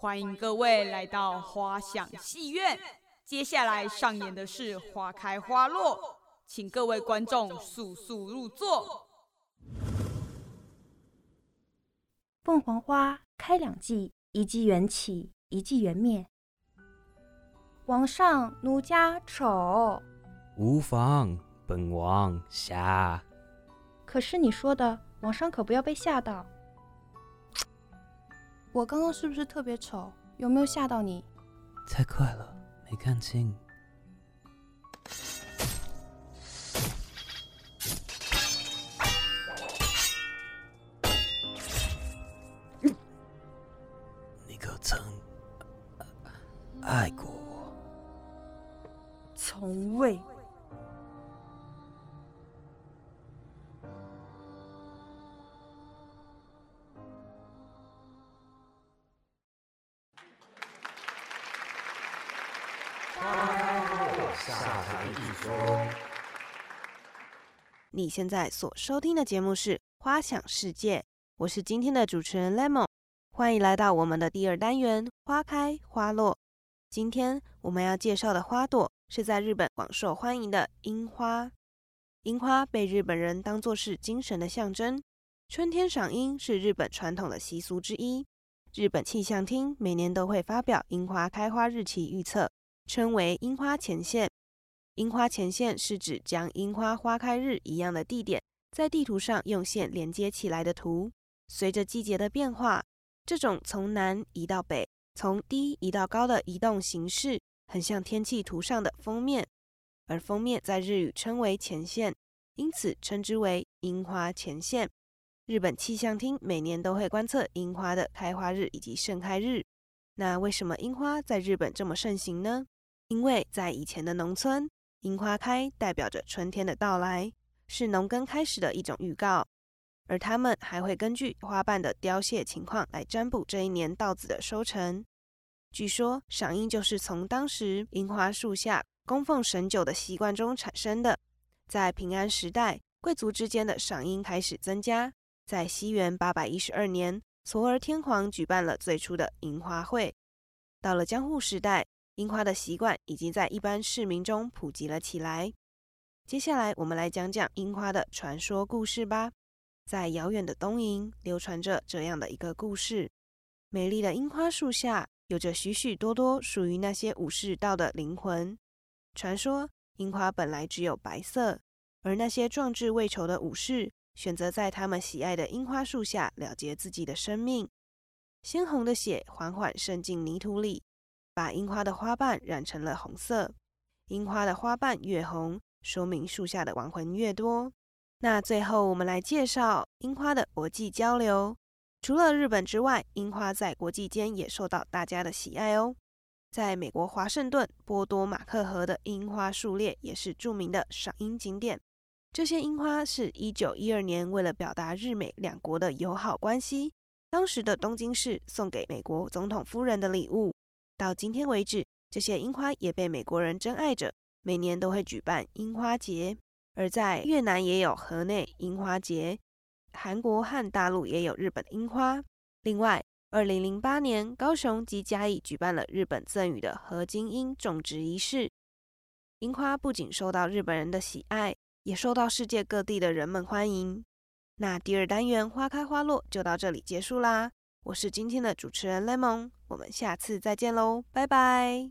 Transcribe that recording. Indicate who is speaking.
Speaker 1: 欢迎各位来到花想戏院。接下来上演的是花开花落，请各位观众速速入座。
Speaker 2: 凤凰花开两季，一季缘起，一季缘灭。王上，奴家丑。
Speaker 3: 无妨，本王瞎。
Speaker 2: 可是你说的，王上可不要被吓到。我刚刚是不是特别丑？有没有吓到你？
Speaker 3: 太快了。没看清，你可曾爱过我？
Speaker 2: 从未。
Speaker 4: 你现在所收听的节目是《花想世界》，我是今天的主持人 Lemon，欢迎来到我们的第二单元《花开花落》。今天我们要介绍的花朵是在日本广受欢迎的樱花。樱花被日本人当作是精神的象征，春天赏樱是日本传统的习俗之一。日本气象厅每年都会发表樱花开花日期预测，称为樱花前线。樱花前线是指将樱花花开日一样的地点，在地图上用线连接起来的图。随着季节的变化，这种从南移到北、从低移到高的移动形式，很像天气图上的封面。而封面在日语称为前线，因此称之为樱花前线。日本气象厅每年都会观测樱花的开花日以及盛开日。那为什么樱花在日本这么盛行呢？因为在以前的农村。樱花开代表着春天的到来，是农耕开始的一种预告。而他们还会根据花瓣的凋谢情况来占卜这一年稻子的收成。据说赏樱就是从当时樱花树下供奉神酒的习惯中产生的。在平安时代，贵族之间的赏樱开始增加。在西元八百一十二年，嵯峨天皇举办了最初的樱花会。到了江户时代。樱花的习惯已经在一般市民中普及了起来。接下来，我们来讲讲樱花的传说故事吧。在遥远的东瀛，流传着这样的一个故事：美丽的樱花树下，有着许许多多属于那些武士道的灵魂。传说，樱花本来只有白色，而那些壮志未酬的武士选择在他们喜爱的樱花树下了结自己的生命。鲜红的血缓缓渗进泥土里。把樱花的花瓣染成了红色，樱花的花瓣越红，说明树下的亡魂越多。那最后我们来介绍樱花的国际交流。除了日本之外，樱花在国际间也受到大家的喜爱哦。在美国华盛顿波多马克河的樱花树列也是著名的赏樱景点。这些樱花是一九一二年为了表达日美两国的友好关系，当时的东京市送给美国总统夫人的礼物。到今天为止，这些樱花也被美国人珍爱着，每年都会举办樱花节。而在越南也有河内樱花节，韩国和大陆也有日本樱花。另外，二零零八年高雄及嘉义举办了日本赠予的合金樱种植仪式。樱花不仅受到日本人的喜爱，也受到世界各地的人们欢迎。那第二单元花开花落就到这里结束啦。我是今天的主持人 Lemon，我们下次再见喽，拜拜。